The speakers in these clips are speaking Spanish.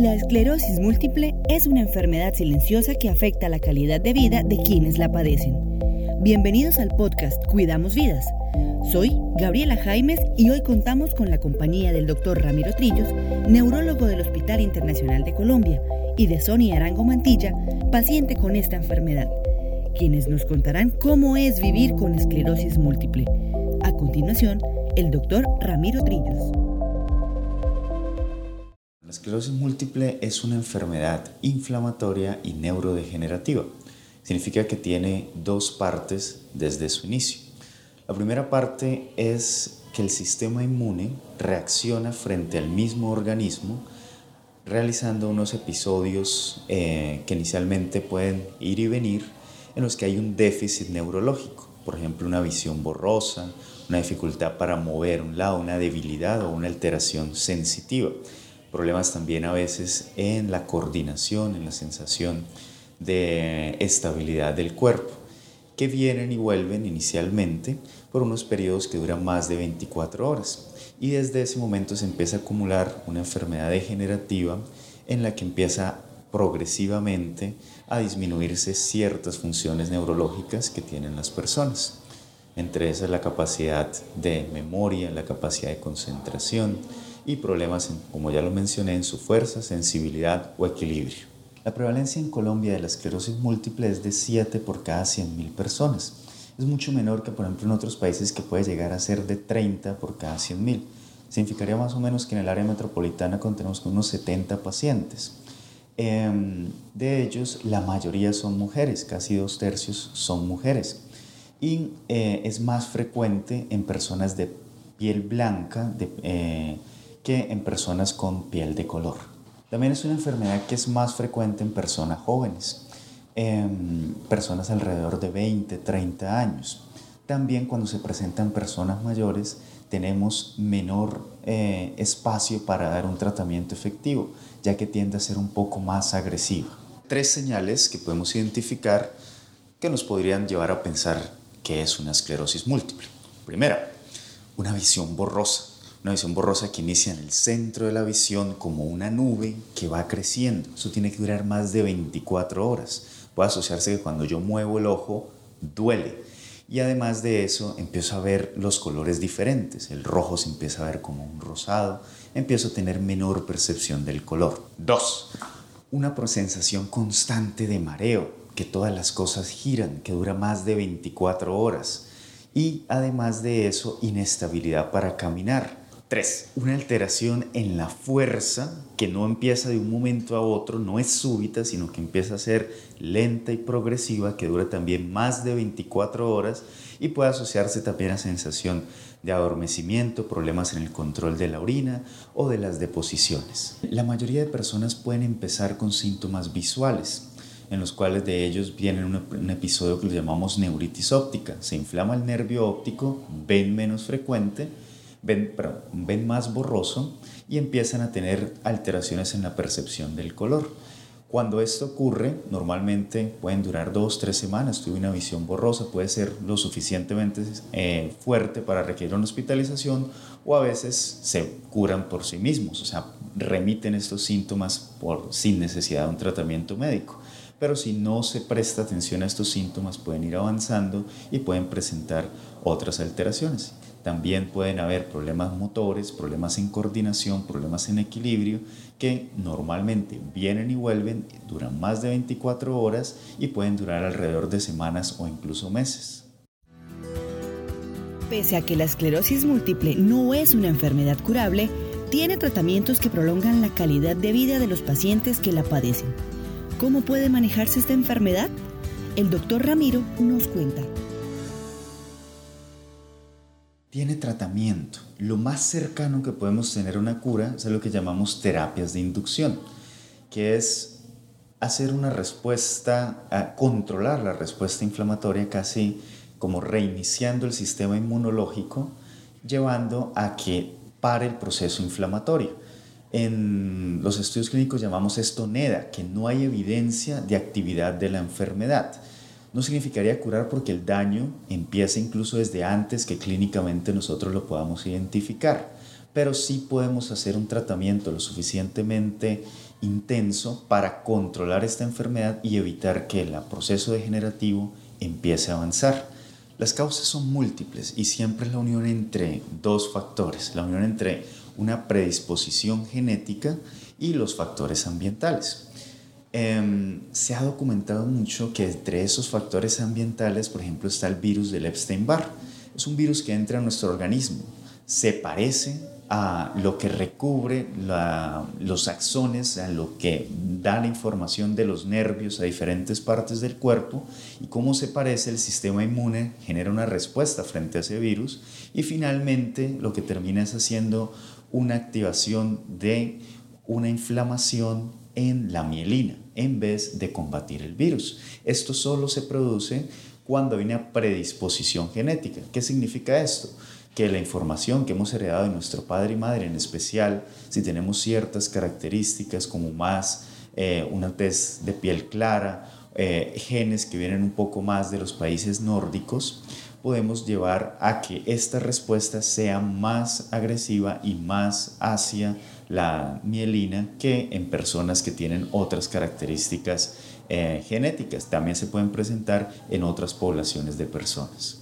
La esclerosis múltiple es una enfermedad silenciosa que afecta la calidad de vida de quienes la padecen. Bienvenidos al podcast Cuidamos Vidas. Soy Gabriela Jaimes y hoy contamos con la compañía del doctor Ramiro Trillos, neurólogo del Hospital Internacional de Colombia, y de Sonia Arango Mantilla, paciente con esta enfermedad, quienes nos contarán cómo es vivir con esclerosis múltiple. A continuación, el doctor Ramiro Trillos. La esclerosis múltiple es una enfermedad inflamatoria y neurodegenerativa. Significa que tiene dos partes desde su inicio. La primera parte es que el sistema inmune reacciona frente al mismo organismo realizando unos episodios eh, que inicialmente pueden ir y venir en los que hay un déficit neurológico, por ejemplo una visión borrosa, una dificultad para mover un lado, una debilidad o una alteración sensitiva problemas también a veces en la coordinación, en la sensación de estabilidad del cuerpo, que vienen y vuelven inicialmente por unos periodos que duran más de 24 horas. Y desde ese momento se empieza a acumular una enfermedad degenerativa en la que empieza progresivamente a disminuirse ciertas funciones neurológicas que tienen las personas. Entre esas la capacidad de memoria, la capacidad de concentración, y problemas, como ya lo mencioné, en su fuerza, sensibilidad o equilibrio. La prevalencia en Colombia de la esclerosis múltiple es de 7 por cada 100.000 personas. Es mucho menor que, por ejemplo, en otros países que puede llegar a ser de 30 por cada 100.000. Significaría más o menos que en el área metropolitana contemos con unos 70 pacientes. Em, de ellos, la mayoría son mujeres, casi dos tercios son mujeres. Y eh, es más frecuente en personas de piel blanca, de, eh, que en personas con piel de color. También es una enfermedad que es más frecuente en personas jóvenes, en personas alrededor de 20, 30 años. También cuando se presentan personas mayores tenemos menor eh, espacio para dar un tratamiento efectivo, ya que tiende a ser un poco más agresiva. Tres señales que podemos identificar que nos podrían llevar a pensar que es una esclerosis múltiple. Primera, una visión borrosa una visión borrosa que inicia en el centro de la visión como una nube que va creciendo. Eso tiene que durar más de 24 horas. Puede asociarse que cuando yo muevo el ojo duele. Y además de eso, empiezo a ver los colores diferentes. El rojo se empieza a ver como un rosado. Empiezo a tener menor percepción del color. Dos, una sensación constante de mareo, que todas las cosas giran, que dura más de 24 horas. Y además de eso, inestabilidad para caminar 3. Una alteración en la fuerza que no empieza de un momento a otro, no es súbita, sino que empieza a ser lenta y progresiva, que dura también más de 24 horas y puede asociarse también a sensación de adormecimiento, problemas en el control de la orina o de las deposiciones. La mayoría de personas pueden empezar con síntomas visuales, en los cuales de ellos vienen un, episodio que le llamamos neuritis óptica. Se inflama el nervio óptico, ven menos frecuente, ven, ven más borroso y empiezan a tener alteraciones en la percepción del color. Cuando esto ocurre, normalmente pueden durar dos, tres semanas. Tuve una visión borrosa, puede ser lo suficientemente eh, fuerte para requerir una hospitalización o a veces se curan por sí mismos, o sea, remiten estos síntomas sin necesidad de un tratamiento médico. Pero si no se presta atención a estos síntomas, pueden ir avanzando y pueden presentar otras alteraciones. También pueden haber problemas motores, problemas en coordinación, problemas en equilibrio que normalmente vienen y vuelven, duran más de 24 horas y pueden durar alrededor de semanas o incluso meses. Pese a que la esclerosis múltiple no es una enfermedad curable, tiene tratamientos que prolongan la calidad de vida de los pacientes que la padecen. ¿Cómo puede manejarse esta enfermedad? El doctor Ramiro nos cuenta tiene tratamiento. Lo más cercano que podemos tener una cura es lo que llamamos terapias de inducción, que es hacer una respuesta, a controlar la respuesta inflamatoria casi como reiniciando el sistema inmunológico, llevando a que pare el proceso inflamatorio. En los estudios clínicos llamamos esto NEDA, que no hay evidencia de actividad de la enfermedad no significaría curar porque el daño empieza incluso desde antes que clínicamente nosotros lo podamos identificar. pero sí podemos hacer un tratamiento lo suficientemente intenso para controlar esta enfermedad y evitar que el proceso degenerativo empiece a avanzar. Las causas son múltiples y siempre es la unión entre dos factores, la unión entre una predisposición genética y los factores ambientales. Em, se ha documentado mucho que entre esos factores ambientales, por ejemplo, está el virus del Epstein-Barr. Es un virus que entra a nuestro organismo, se parece a lo que recubre los axones, a lo que da la información de los nervios a diferentes partes del cuerpo y cómo se parece el sistema inmune genera una respuesta frente a ese virus y finalmente lo que termina es haciendo una activación de una inflamación en la mielina en vez de combatir el virus. Esto solo se produce cuando hay una predisposición genética. ¿Qué significa esto? que la información que hemos heredado de nuestro padre y madre, en especial si tenemos ciertas características como más eh, una tez de piel clara, eh, genes que vienen un poco más de los países nórdicos, podemos llevar a que esta respuesta sea más agresiva y más hacia la mielina que en personas que tienen otras características eh, genéticas. También se pueden presentar en otras poblaciones de personas.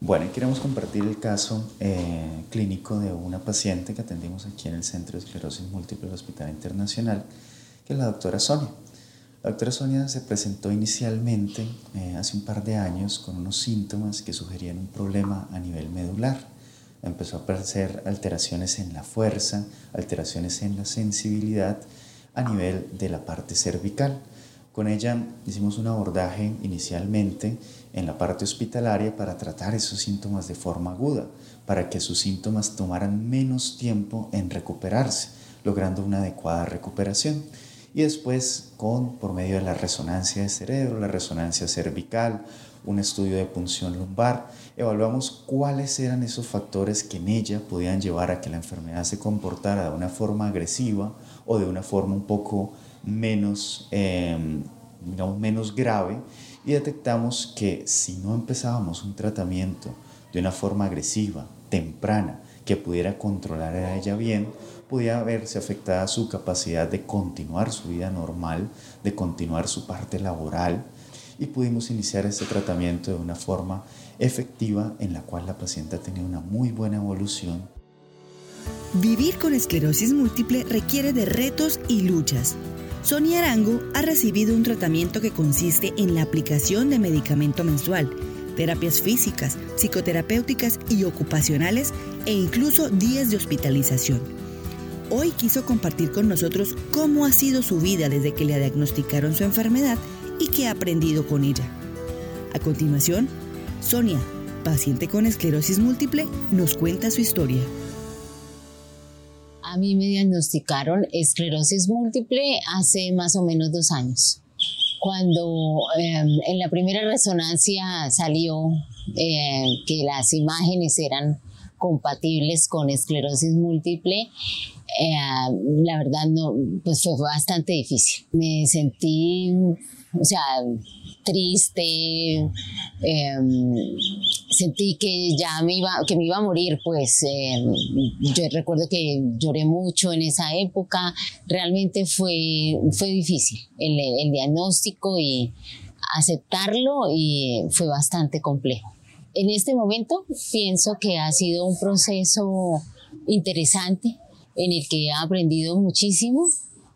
Bueno, queremos compartir el caso eh, clínico de una paciente que atendimos aquí en el Centro de Esclerosis Múltiple del Hospital Internacional, que es la doctora Sonia. La doctora Sonia se presentó inicialmente eh, hace un par de años con unos síntomas que sugerían un problema a nivel medular. Empezó a aparecer alteraciones en la fuerza, alteraciones en la sensibilidad a nivel de la parte cervical. Con ella hicimos un abordaje inicialmente en la parte hospitalaria para tratar esos síntomas de forma aguda, para que sus síntomas tomaran menos tiempo en recuperarse, logrando una adecuada recuperación. Y después, con, por medio de la resonancia de cerebro, la resonancia cervical, un estudio de punción lumbar, evaluamos cuáles eran esos factores que en ella podían llevar a que la enfermedad se comportara de una forma agresiva o de una forma un poco menos, em, menos grave y detectamos que si no empezábamos un tratamiento de una forma agresiva, temprana, que pudiera controlar a ella bien, podía verse afectada su capacidad de continuar su vida normal, de continuar su parte laboral y pudimos iniciar este tratamiento de una forma efectiva en la cual la paciente ha una muy buena evolución. Vivir con esclerosis múltiple requiere de retos y luchas Sonia Arango ha recibido un tratamiento que consiste en la aplicación de medicamento mensual, terapias físicas, psicoterapéuticas y ocupacionales e incluso días de hospitalización. Hoy quiso compartir con nosotros cómo ha sido su vida desde que le diagnosticaron su enfermedad y qué ha aprendido con ella. A continuación, Sonia, paciente con esclerosis múltiple, nos cuenta su historia a mí me diagnosticaron esclerosis múltiple hace más o menos dos años. Cuando em, en la primera resonancia salió eh, que las imágenes eran compatibles con esclerosis múltiple, eh, la verdad no, pues fue bastante difícil. Me sentí, o sea, triste, em, sentí que ya me iba, que me iba a morir, pues em, yo recuerdo que lloré mucho en esa época, realmente fue, fue difícil el, el diagnóstico y aceptarlo y fue bastante complejo. En este momento pienso que ha sido un proceso interesante en el que he aprendido muchísimo,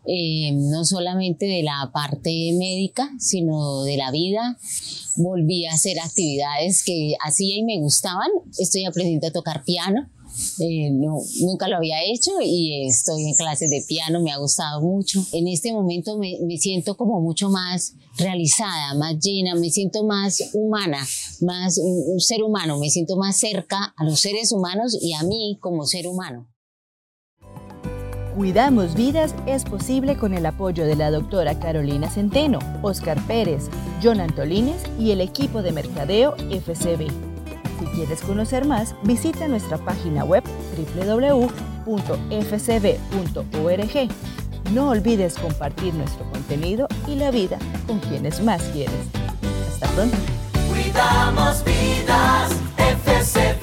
eh, no solamente de la parte médica, sino de la vida. Volví a hacer actividades que hacía y me gustaban. Estoy aprendiendo a tocar piano. Eh, no, nunca lo había hecho y estoy en clases de piano, me ha gustado mucho. En este momento me, me, siento como mucho más realizada, más llena, me siento más humana, más un ser humano, me siento más cerca a los seres humanos y a mí como ser humano. Cuidamos Vidas es posible con el apoyo de la doctora Carolina Centeno, Oscar Pérez, John Antolines y el equipo de mercadeo FCB. Si quieres conocer más, visita nuestra página web www.fcb.org. No olvides compartir nuestro contenido y la vida con quienes más quieres. Hasta pronto. Cuidamos vidas, FCB.